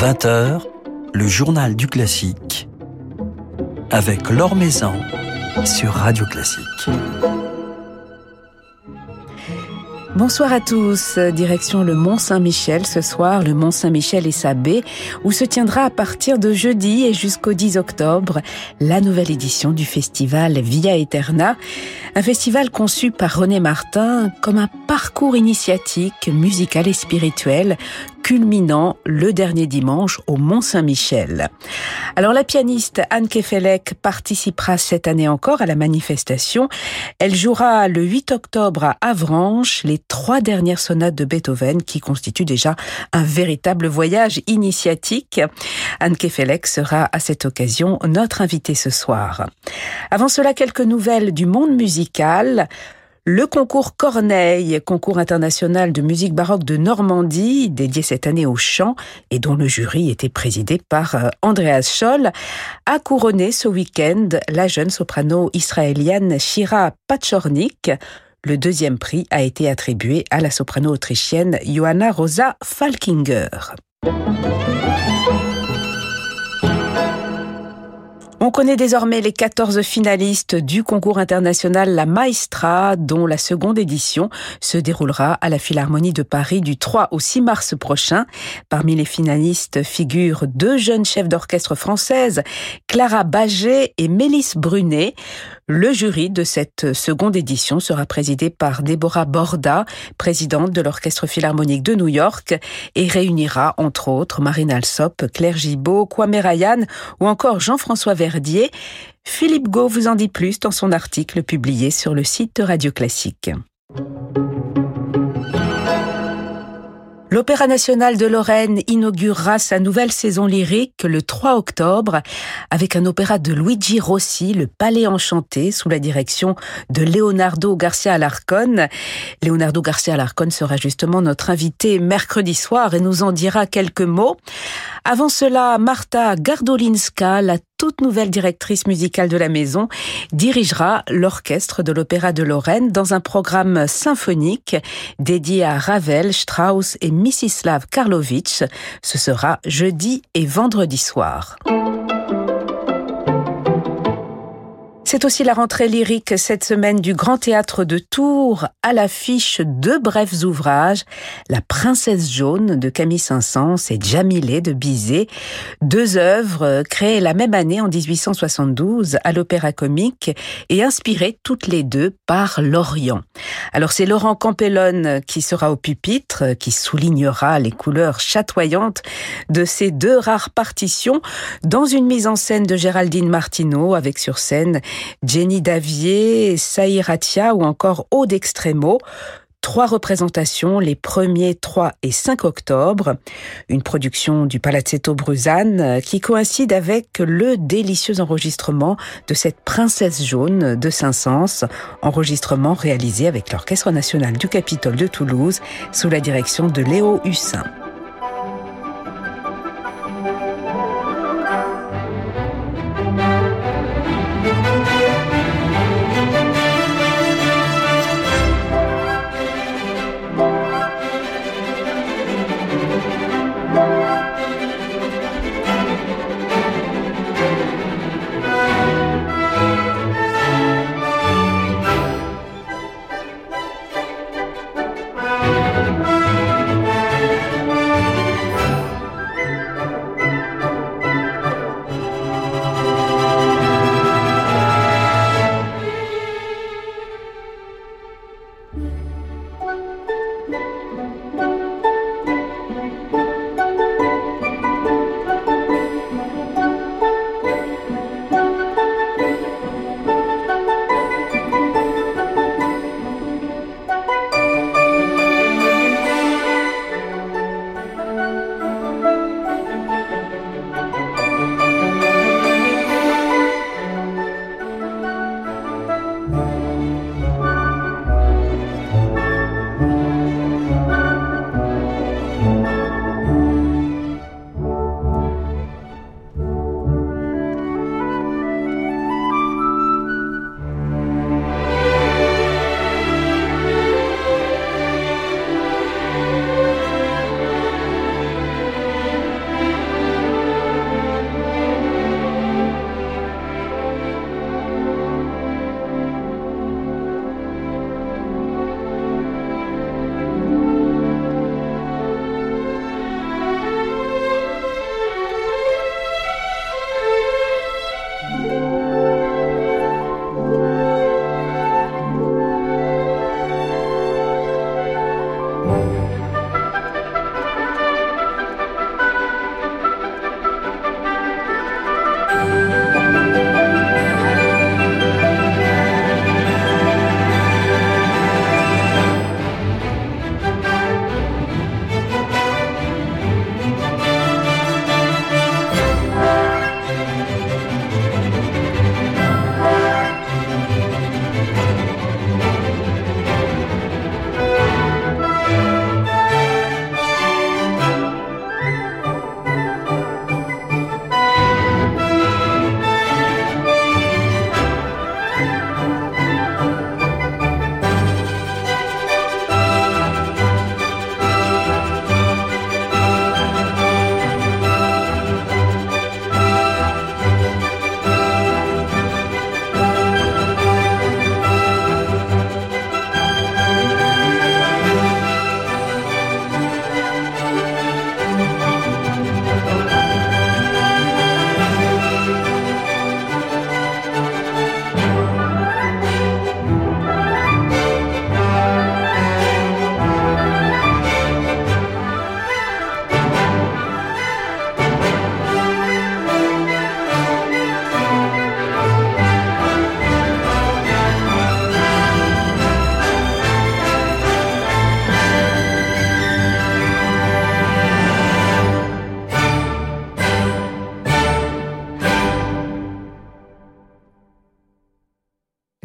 20h, le journal du classique avec Laure Maison sur Radio Classique. Bonsoir à tous. Direction le Mont Saint-Michel ce soir, le Mont Saint-Michel et sa baie, où se tiendra à partir de jeudi et jusqu'au 10 octobre la nouvelle édition du festival Via Eterna. Un festival conçu par René Martin comme un parcours initiatique, musical et spirituel culminant le dernier dimanche au Mont-Saint-Michel. Alors la pianiste Anne Kefelec participera cette année encore à la manifestation. Elle jouera le 8 octobre à Avranches les trois dernières sonates de Beethoven qui constituent déjà un véritable voyage initiatique. Anne Kefelec sera à cette occasion notre invitée ce soir. Avant cela, quelques nouvelles du monde musical. Le concours Corneille, concours international de musique baroque de Normandie, dédié cette année au chant et dont le jury était présidé par euh, Andreas Scholl, a couronné ce week-end la jeune soprano israélienne Shira Pachornik. Le deuxième prix a été attribué à la soprano autrichienne Johanna Rosa Falkinger. On connaît désormais les 14 finalistes du concours international La Maestra, dont la seconde édition se déroulera à la Philharmonie de Paris du 3 au 6 mars prochain. Parmi les finalistes figurent deux jeunes chefs d'orchestre françaises, Clara Baget et Mélisse Brunet. Le jury de cette seconde édition sera présidé par Déborah Borda, présidente de l'Orchestre Philharmonique de New York, et réunira entre autres Marine Alsop, Claire Gibault, Kwame Ryan ou encore Jean-François Verdier. Philippe Gau vous en dit plus dans son article publié sur le site de Radio Classique. L'Opéra national de Lorraine inaugurera sa nouvelle saison lyrique le 3 octobre avec un opéra de Luigi Rossi, Le Palais Enchanté, sous la direction de Leonardo Garcia Alarcon. Leonardo Garcia Alarcon sera justement notre invité mercredi soir et nous en dira quelques mots. Avant cela, Marta Gardolinska, la toute nouvelle directrice musicale de la maison, dirigera l'orchestre de l'Opéra de Lorraine dans un programme symphonique dédié à Ravel, Strauss et Misislav Karlovitch. Ce sera jeudi et vendredi soir. C'est aussi la rentrée lyrique cette semaine du Grand Théâtre de Tours à l'affiche deux brefs ouvrages, La Princesse jaune de Camille Saint-Saëns et Jamilé de Bizet, deux œuvres créées la même année en 1872 à l'Opéra Comique et inspirées toutes les deux par Lorient. Alors c'est Laurent Campellone qui sera au pupitre, qui soulignera les couleurs chatoyantes de ces deux rares partitions dans une mise en scène de Géraldine Martineau avec sur scène Jenny Davier, Saïratia ou encore Aude Extremo. Trois représentations les 1er, 3 et 5 octobre. Une production du Palazzetto Bruzane euh, qui coïncide avec le délicieux enregistrement de cette Princesse jaune de Saint-Saëns, enregistrement réalisé avec l'Orchestre national du Capitole de Toulouse sous la direction de Léo Hussin.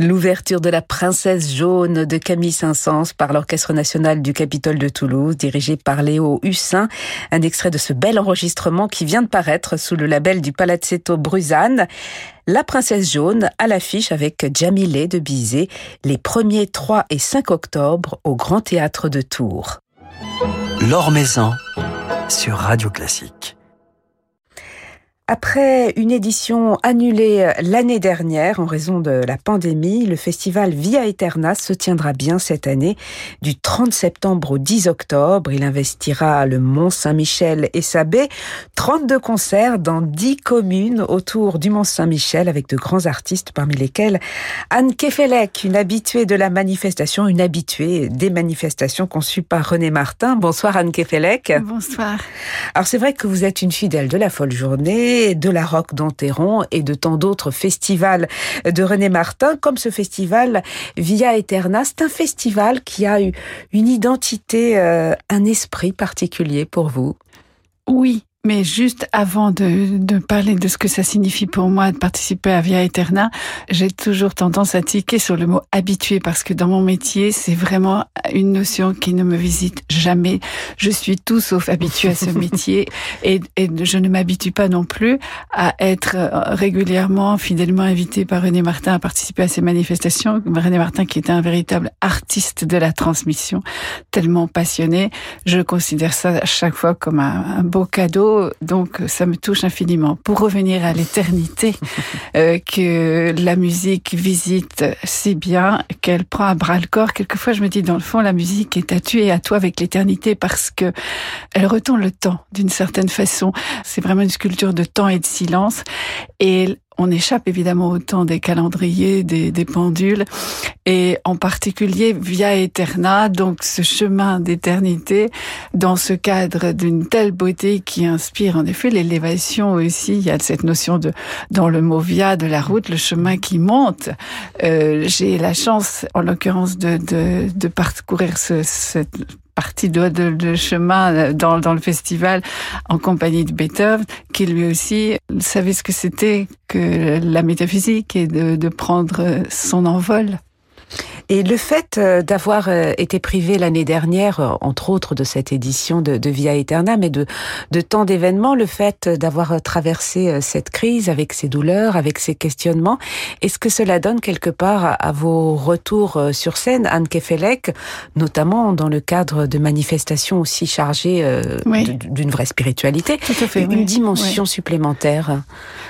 L'ouverture de la Princesse jaune de Camille Saint-Saëns par l'Orchestre national du Capitole de Toulouse, dirigé par Léo Hussin. Un extrait de ce bel enregistrement qui vient de paraître sous le label du Palazzetto Bruzane. La Princesse jaune à l'affiche avec Jamilé de Bizet les 1er, 3 et 5 octobre au Grand Théâtre de Tours. L'Or Maison sur Radio Classique. Après une édition annulée l'année dernière en raison de la pandémie, le festival Via Eterna se tiendra bien cette année du 30 septembre au 10 octobre. Il investira le Mont Saint-Michel et sa baie. 32 concerts dans 10 communes autour du Mont Saint-Michel avec de grands artistes parmi lesquels Anne Kefelec, une habituée de la manifestation, une habituée des manifestations conçues par René Martin. Bonsoir Anne Kefelec. Bonsoir. Alors c'est vrai que vous êtes une fidèle de la folle journée de la Roque d'Enterron et de tant d'autres festivals de René Martin, comme ce festival Via Eterna. C'est un festival qui a eu une identité, euh, un esprit particulier pour vous. Oui, mais juste avant de, de, parler de ce que ça signifie pour moi de participer à Via Eterna, j'ai toujours tendance à tiquer sur le mot habitué parce que dans mon métier, c'est vraiment une notion qui ne me visite jamais. Je suis tout sauf habitué à ce métier et, et je ne m'habitue pas non plus à être régulièrement, fidèlement invité par René Martin à participer à ces manifestations. René Martin qui est un véritable artiste de la transmission, tellement passionné. Je considère ça à chaque fois comme un, un beau cadeau donc ça me touche infiniment. Pour revenir à l'éternité euh, que la musique visite si bien qu'elle prend à bras le corps, quelquefois je me dis dans le fond la musique est à tuer à toi avec l'éternité parce que elle retourne le temps d'une certaine façon. C'est vraiment une sculpture de temps et de silence et on échappe évidemment au temps des calendriers, des, des, pendules, et en particulier via Eterna, donc ce chemin d'éternité, dans ce cadre d'une telle beauté qui inspire en effet l'élévation aussi. Il y a cette notion de, dans le mot via de la route, le chemin qui monte. Euh, J'ai la chance, en l'occurrence, de, de, de parcourir ce, cette partie de, de, chemin dans, dans, le festival en compagnie de Beethoven, qui lui aussi savait ce que c'était que la métaphysique et de, de prendre son envol. Et le fait euh, d'avoir euh, été privé l'année dernière, euh, entre autres de cette édition de, de Via Eterna, mais de, de tant d'événements, le fait d'avoir traversé cette crise avec ses douleurs, avec ses questionnements, est-ce que cela donne quelque part à vos retours sur scène, Anne Kefelec, notamment dans le cadre de manifestations aussi chargées oui. d'une vraie spiritualité, Tout à fait, une oui. dimension oui. supplémentaire?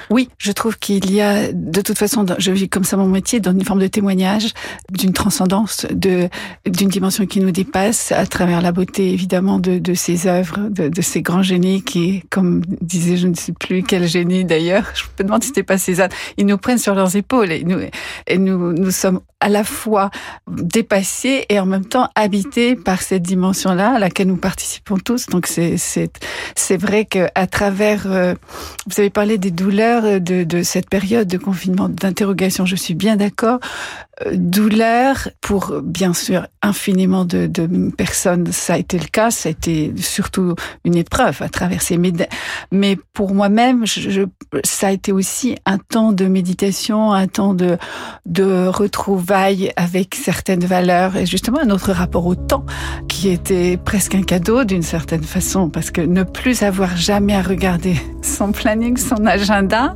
Oui, je trouve qu'il y a, de toute façon, je vis comme ça mon métier, dans une forme de témoignage, d'une transcendance de d'une dimension qui nous dépasse à travers la beauté évidemment de, de ses œuvres, de, de ces grands génies qui, comme disait je ne sais plus quel génie d'ailleurs, je me demande si c'était pas Cézanne, ils nous prennent sur leurs épaules et nous et nous nous sommes à la fois dépassés et en même temps habités par cette dimension-là à laquelle nous participons tous. Donc c'est c'est c'est vrai que à travers euh, vous avez parlé des douleurs de de cette période de confinement d'interrogation, je suis bien d'accord. Euh, douleur pour bien sûr infiniment de, personnes, ça a été le cas, ça a été surtout une épreuve à traverser. Mais, mais pour moi-même, ça a été aussi un temps de méditation, un temps de, de retrouvailles avec certaines valeurs et justement un autre rapport au temps qui était presque un cadeau d'une certaine façon parce que ne plus avoir jamais à regarder son planning, son agenda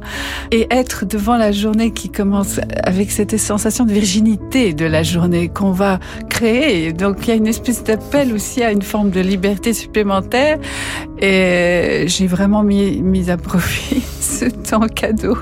et être devant la journée qui commence avec cette sensation de de la journée qu'on va créer. Donc il y a une espèce d'appel aussi à une forme de liberté supplémentaire et j'ai vraiment mis, mis à profit ce temps cadeau.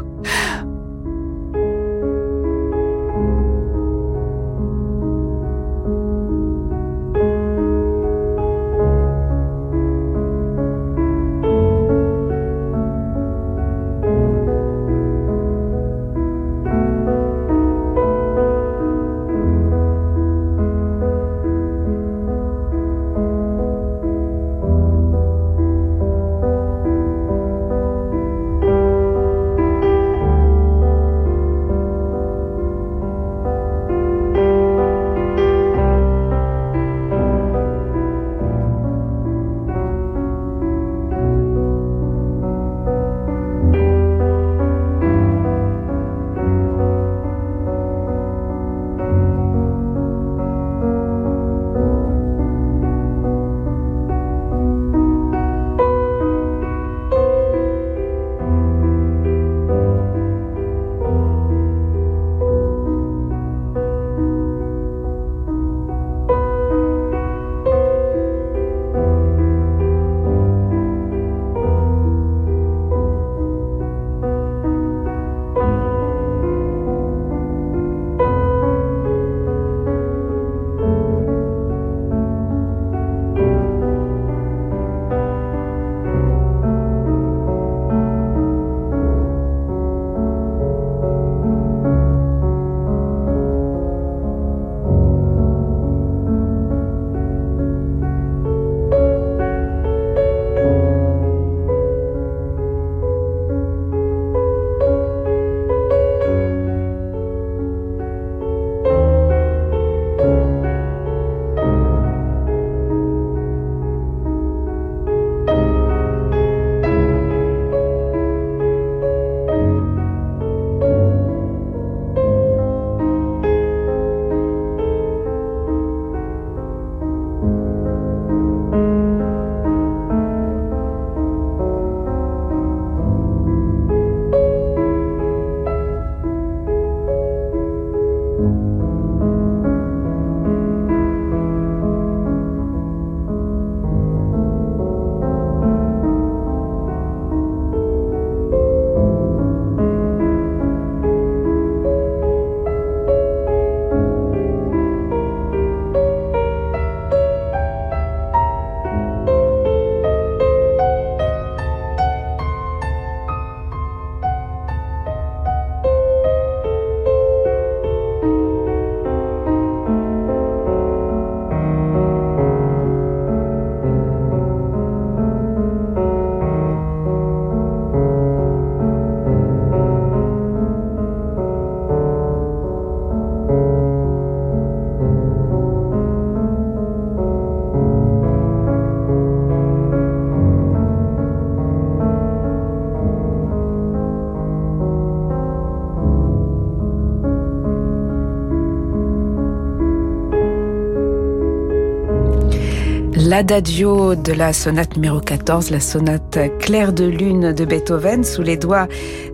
L'adagio de la sonate numéro 14, la sonate claire de lune de Beethoven, sous les doigts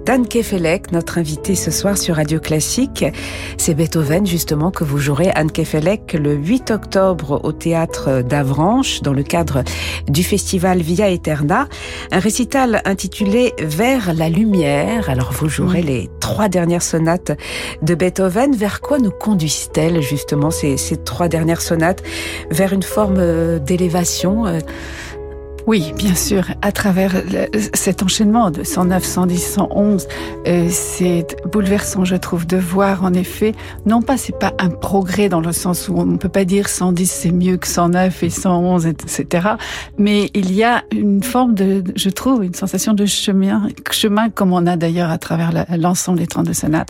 Dan Kefelec, notre invité ce soir sur Radio Classique. C'est Beethoven justement que vous jouerez Anne Kefelec le 8 octobre au théâtre d'Avranches dans le cadre du festival Via Eterna. Un récital intitulé Vers la lumière. Alors vous jouerez les trois dernières sonates de Beethoven. Vers quoi nous conduisent-elles justement ces, ces trois dernières sonates? Vers une forme euh, d'élévation euh, oui, bien sûr, à travers cet enchaînement de 109, 110, 111, c'est bouleversant, je trouve, de voir en effet, non pas c'est pas un progrès dans le sens où on ne peut pas dire 110 c'est mieux que 109 et 111, etc. Mais il y a une forme de, je trouve, une sensation de chemin, chemin comme on a d'ailleurs à travers l'ensemble des 32 sonates.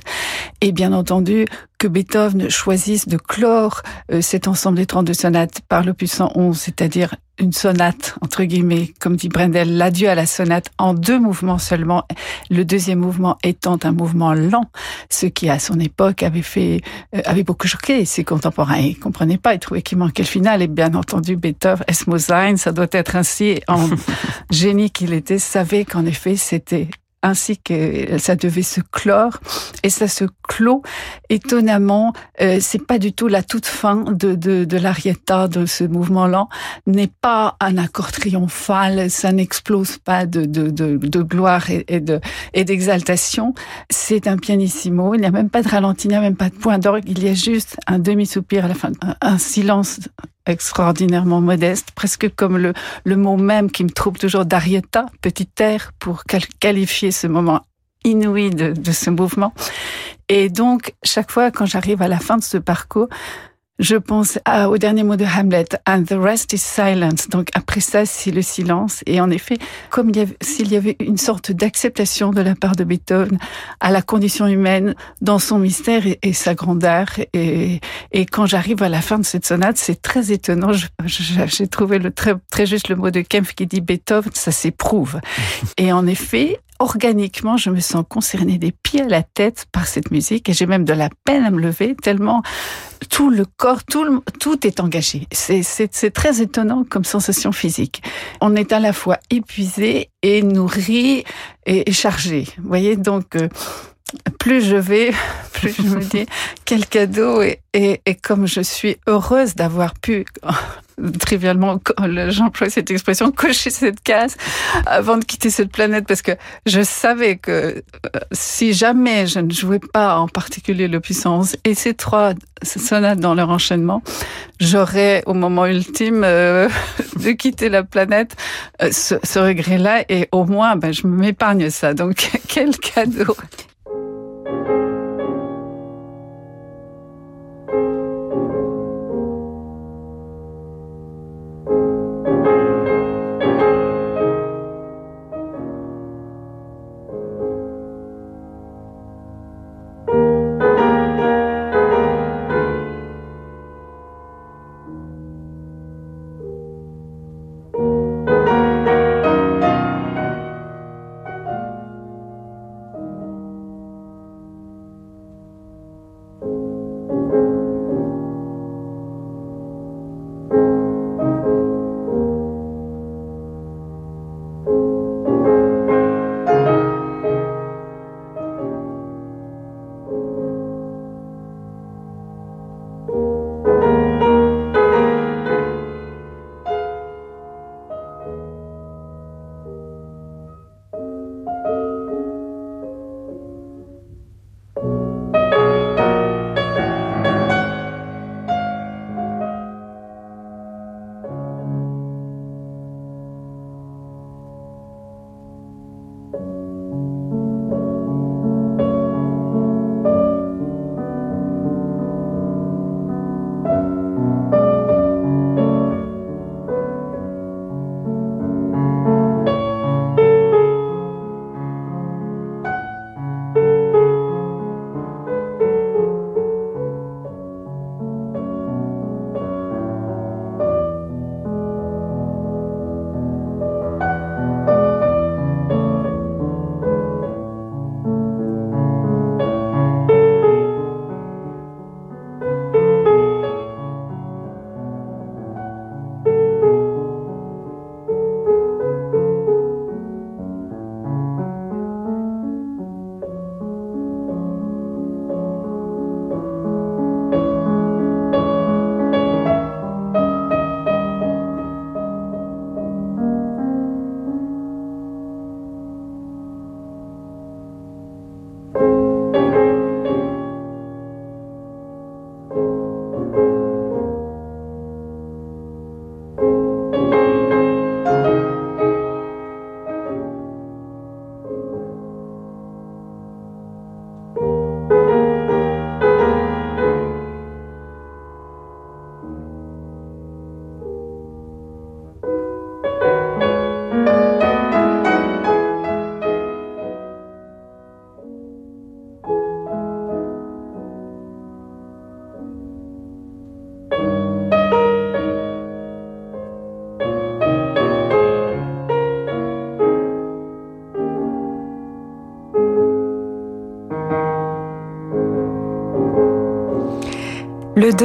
Et bien entendu, que Beethoven choisisse de clore euh, cet ensemble des 32 sonates par l'opus 111, c'est-à-dire une sonate, entre guillemets, comme dit Brendel, l'adieu à la sonate en deux mouvements seulement, le deuxième mouvement étant un mouvement lent, ce qui à son époque avait fait, euh, avait beaucoup choqué ses contemporains. Ils comprenaient pas, ils trouvaient qu'il manquait le final, et bien entendu, Beethoven, Esmosein, ça doit être ainsi, en génie qu'il était, savait qu'en effet, c'était ainsi que ça devait se clore. Et ça se clôt. Étonnamment euh, c'est pas du tout la toute fin de de, de l'arietta de ce mouvement lent n'est pas un accord triomphal. Ça n'explose pas de, de, gloire et, de et d'exaltation. C'est un pianissimo. Il n'y a même pas de ralenti. Il n'y a même pas de point d'orgue. Il y a juste un demi soupir à la fin. Un silence extraordinairement modeste, presque comme le, le mot même qui me trouble toujours d'Arietta, petit air, pour qualifier ce moment inouï de, de ce mouvement. Et donc, chaque fois quand j'arrive à la fin de ce parcours, je pense à, au dernier mot de Hamlet, and the rest is silence. Donc après ça, c'est le silence. Et en effet, comme s'il y avait une sorte d'acceptation de la part de Beethoven à la condition humaine dans son mystère et, et sa grandeur. Et, et quand j'arrive à la fin de cette sonate, c'est très étonnant. J'ai trouvé le très, très juste le mot de Kempf qui dit Beethoven, ça s'éprouve. et en effet, organiquement, je me sens concernée des pieds à la tête par cette musique et j'ai même de la peine à me lever tellement tout le corps, tout, tout est engagé. C'est très étonnant comme sensation physique. On est à la fois épuisé et nourri et, chargé. Vous voyez, donc, euh, plus je vais, plus je me dis quel cadeau et, et comme je suis heureuse d'avoir pu trivialement, j'emploie cette expression, cocher cette case avant de quitter cette planète parce que je savais que euh, si jamais je ne jouais pas en particulier le puissance et ces trois sonates dans leur enchaînement, j'aurais au moment ultime euh, de quitter la planète euh, ce, ce regret-là et au moins ben, je m'épargne ça. Donc quel cadeau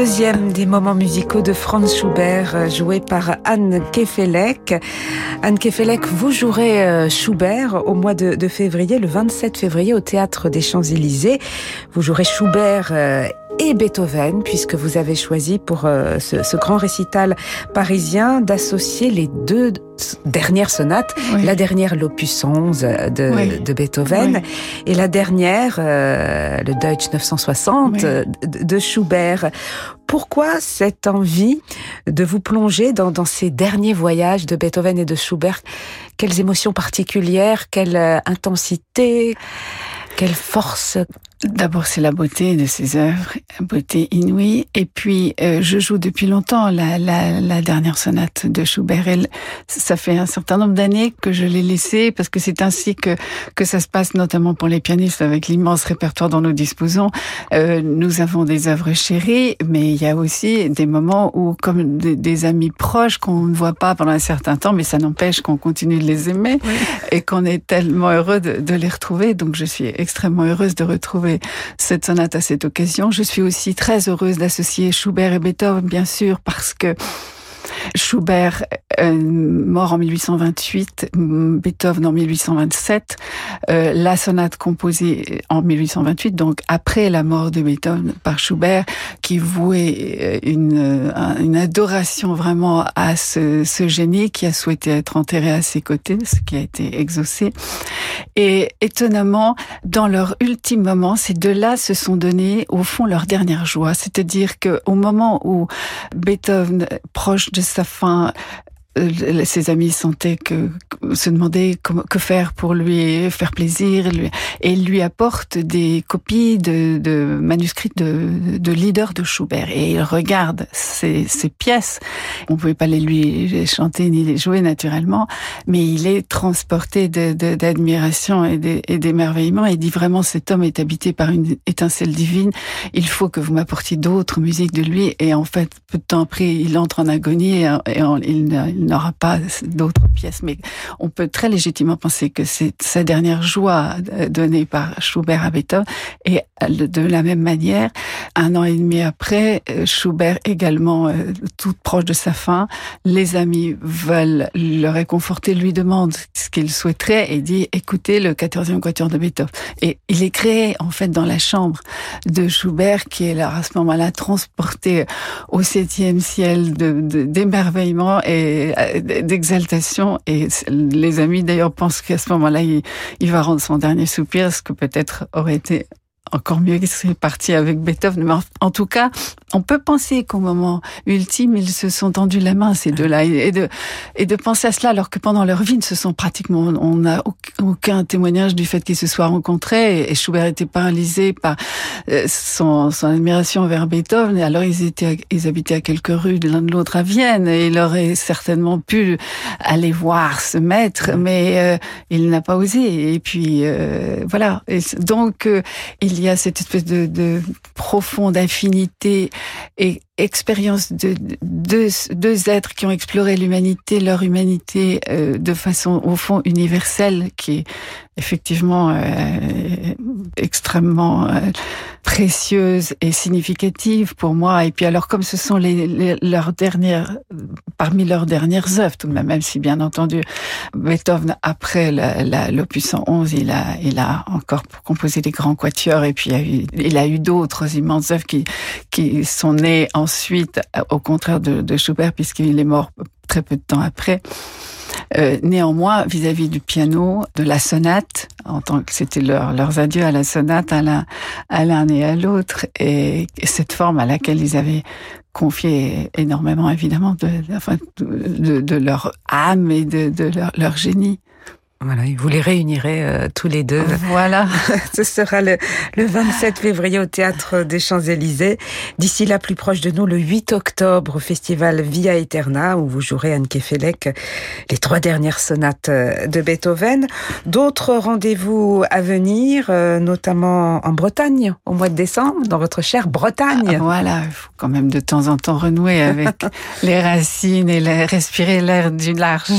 deuxième des moments musicaux de Franz Schubert, euh, joué par Anne Kefelec. Anne Kefelec, vous jouerez euh, Schubert au mois de, février, le 27 février, au Théâtre des Champs-Élysées. Vous jouerez Schubert euh, et Beethoven, puisque vous avez choisi pour ce, grand récital parisien d'associer les deux dernières sonates, la dernière l'opus 11 de, Beethoven et la dernière, le Deutsch 960 de Schubert. Pourquoi cette envie de vous plonger dans, dans, ces derniers voyages de Beethoven et de Schubert? Quelles émotions particulières? Quelle euh, intensité? Quelle force D'abord, c'est la beauté de ses œuvres, beauté inouïe. Et puis, euh, je joue depuis longtemps la, la, la dernière sonate de Schubert. Elle, ça fait un certain nombre d'années que je l'ai laissée parce que c'est ainsi que que ça se passe, notamment pour les pianistes, avec l'immense répertoire dont nous disposons. Euh, nous avons des œuvres chéries, mais il y a aussi des moments où, comme des, amis proches qu'on ne voit pas pendant un certain temps, mais ça n'empêche qu'on continue de les aimer et qu'on est tellement heureux de, de les retrouver. Donc, je suis extrêmement heureuse de retrouver cette sonate à cette occasion. Je suis aussi très heureuse d'associer Schubert et Beethoven, bien sûr, parce que Schubert, euh, mort en 1828, Beethoven en 1827, euh, la sonate composée en 1828, donc après la mort de Beethoven par Schubert, qui vouait euh, une, adoration vraiment à ce, ce, génie qui a souhaité être enterré à ses côtés, ce qui a été exaucé. Et étonnamment, dans leur ultime moment, ces deux-là se sont donnés au fond leur dernière joie, c'est-à-dire qu'au moment où Beethoven, proche de sa fin euh, ses amis sentaient que, se demandaient que faire pour lui faire plaisir, lui, et lui apporte des copies de, de manuscrits de, de leaders de Schubert. Et il regarde ces, ces pièces. On pouvait pas les lui chanter ni les jouer naturellement, mais il est transporté d'admiration et d'émerveillement. Et dit vraiment cet homme est habité par une étincelle divine. Il faut que vous m'apportiez d'autres musiques de lui. Et en fait peu de temps après il entre en agonie et, il, il n'aura pas d'autres pièces. Mais on peut très légitimement penser que c'est sa dernière joie euh, donnée par Schubert à Beethoven. Et de la même manière, un an et demi après, euh, Schubert également euh, tout proche de sa fin, les amis veulent le réconforter, lui demandent ce qu'il souhaiterait et dit écoutez le 14e quatuor de Beethoven. Et il est créé en fait dans la chambre de Schubert qui est là à ce moment-là transporté au septième ciel d'émerveillement et d'exaltation. Et les amis d'ailleurs pensent qu'à ce moment-là, il, il va rendre son dernier soupir, ce que peut-être aurait été encore mieux que c'est parti avec Beethoven. Mais en, tout cas, on peut penser qu'au moment ultime, ils se sont tendus la main, ces deux-là, et de, et de penser à cela alors que pendant leur vie, ils se sont pratiquement, on n'a aucun témoignage du fait qu'ils se soient rencontrés, et Schubert était paralysé par euh, son, son admiration vers Beethoven, et alors ils étaient, ils habitaient à quelques rues de l'un de l'autre à Vienne, et il aurait certainement pu aller voir ce maître, mais euh, il n'a pas osé, et puis, euh, voilà. Donc, il il y a cette espèce de, de profonde affinité et expérience de deux, deux êtres qui ont exploré l'humanité, leur humanité euh, de façon au fond universelle, qui est effectivement euh, extrêmement euh, précieuse et significative pour moi. Et puis alors comme ce sont les, leurs dernières, parmi leurs dernières œuvres, tout de même, même si bien entendu Beethoven après l'opus 11, il a, il a encore composé des grands quatuors et puis il a eu, eu d'autres immenses œuvres qui, qui sont nées ensuite, au contraire de, Schubert, puisqu'il est mort très peu de temps après. Euh, néanmoins, vis-à-vis du piano, de la sonate, en tant que c'était leur, leurs adieux à la sonate à l'un, à l'un et à l'autre, et, cette forme à laquelle ils avaient confié énormément, évidemment, de, leur âme et de, leur génie. Voilà, vous les réunirez euh, tous les deux. Voilà. Ce sera le, le 27 février au Théâtre des Champs-Élysées. D'ici là, plus proche de nous, le 8 octobre, au festival Via Eterna, où vous jouerez Anne Kefelec les trois dernières sonates euh, de Beethoven. D'autres rendez-vous à venir, euh, notamment en Bretagne, au mois de décembre, dans votre chère Bretagne. Ah, voilà, il faut quand même de temps en temps renouer avec les racines et respirer l'air du large.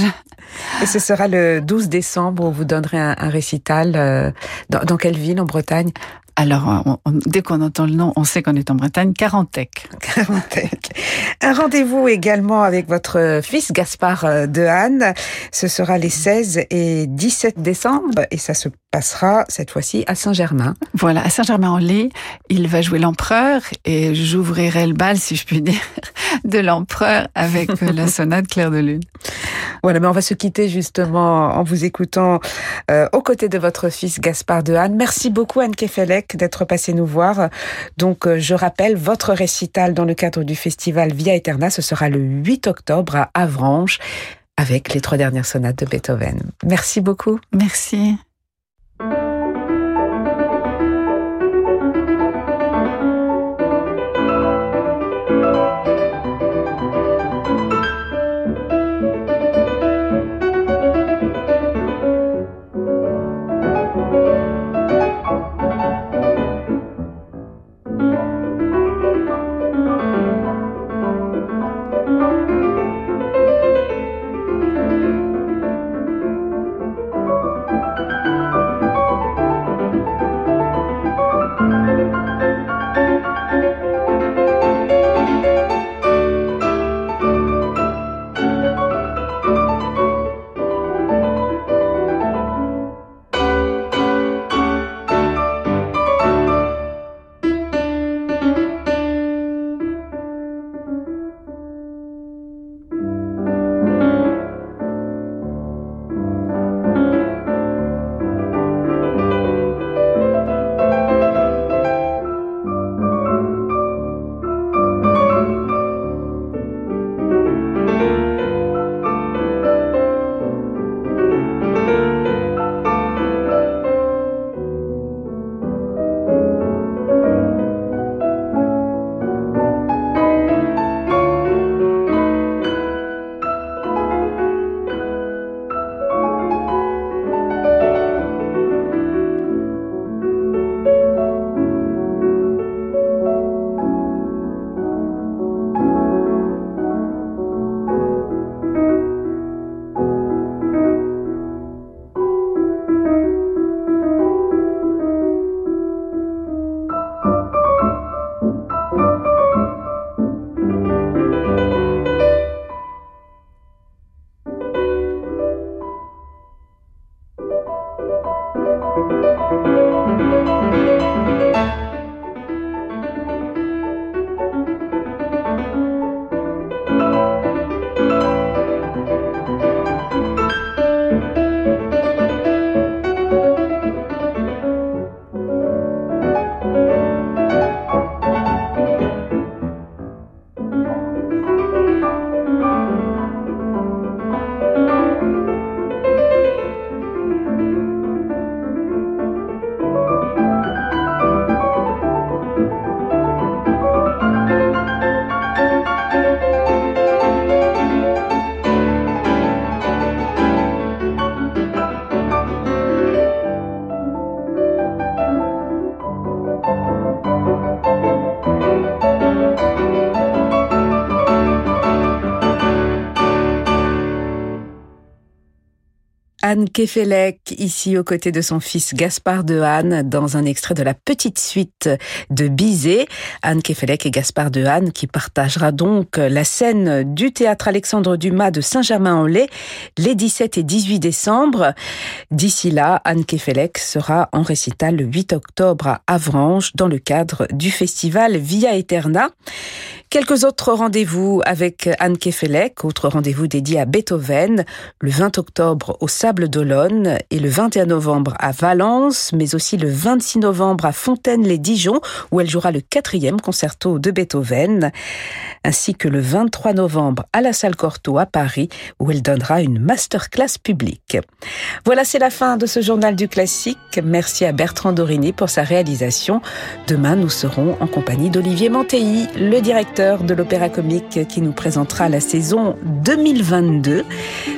Et ce sera le 12 décembre où vous donnerez un, récital. Euh, dans, dans, quelle ville? En Bretagne? Alors, dès qu'on entend le nom, on sait qu'on est en Bretagne, Carantec. Carantec. Un rendez-vous également avec votre fils Gaspard euh, Dehaene. Ce sera les 16 et 17 décembre et ça se passera cette fois-ci à Saint-Germain. Voilà, à Saint-Germain-en-Laye, il va jouer l'empereur et j'ouvrirai le bal, si je puis dire, de l'empereur avec la sonate Claire de Lune. Voilà, mais on va se quitter justement en vous écoutant euh, aux côtés de votre fils Gaspard Dehaene. Merci beaucoup Anne Kefelec d'être passé nous voir. Donc, euh, je rappelle, votre récital dans le cadre du festival Via Eterna, ce sera le 8 octobre à Avranches avec les trois dernières sonates de Beethoven. Merci beaucoup. Merci. Anne Kefelec, ici aux côtés de son fils Gaspard de Anne, dans un extrait de la petite suite de Bizet. Anne Kefelec et Gaspard de Anne qui partagera donc la scène du théâtre Alexandre Dumas de Saint-Germain-en-Laye les 17 et 18 décembre. D'ici là, Anne Kefelec sera en récital le 8 octobre à Avranches dans le cadre du festival Via Eterna. Quelques autres rendez-vous avec Anne Kefelec, autre rendez-vous dédié à Beethoven, le 20 octobre au Sable d'Olonne et le 21 novembre à Valence, mais aussi le 26 novembre à Fontaine-les-Dijon, où elle jouera le quatrième concerto de Beethoven, ainsi que le 23 novembre à la Salle Cortot à Paris, où elle donnera une masterclass publique. Voilà, c'est la fin de ce journal du classique. Merci à Bertrand Dorini pour sa réalisation. Demain, nous serons en compagnie d'Olivier Manteilly, le de l'Opéra Comique qui nous présentera la saison 2022.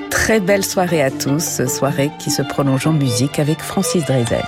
Très belle soirée à tous, soirée qui se prolonge en musique avec Francis Drezel.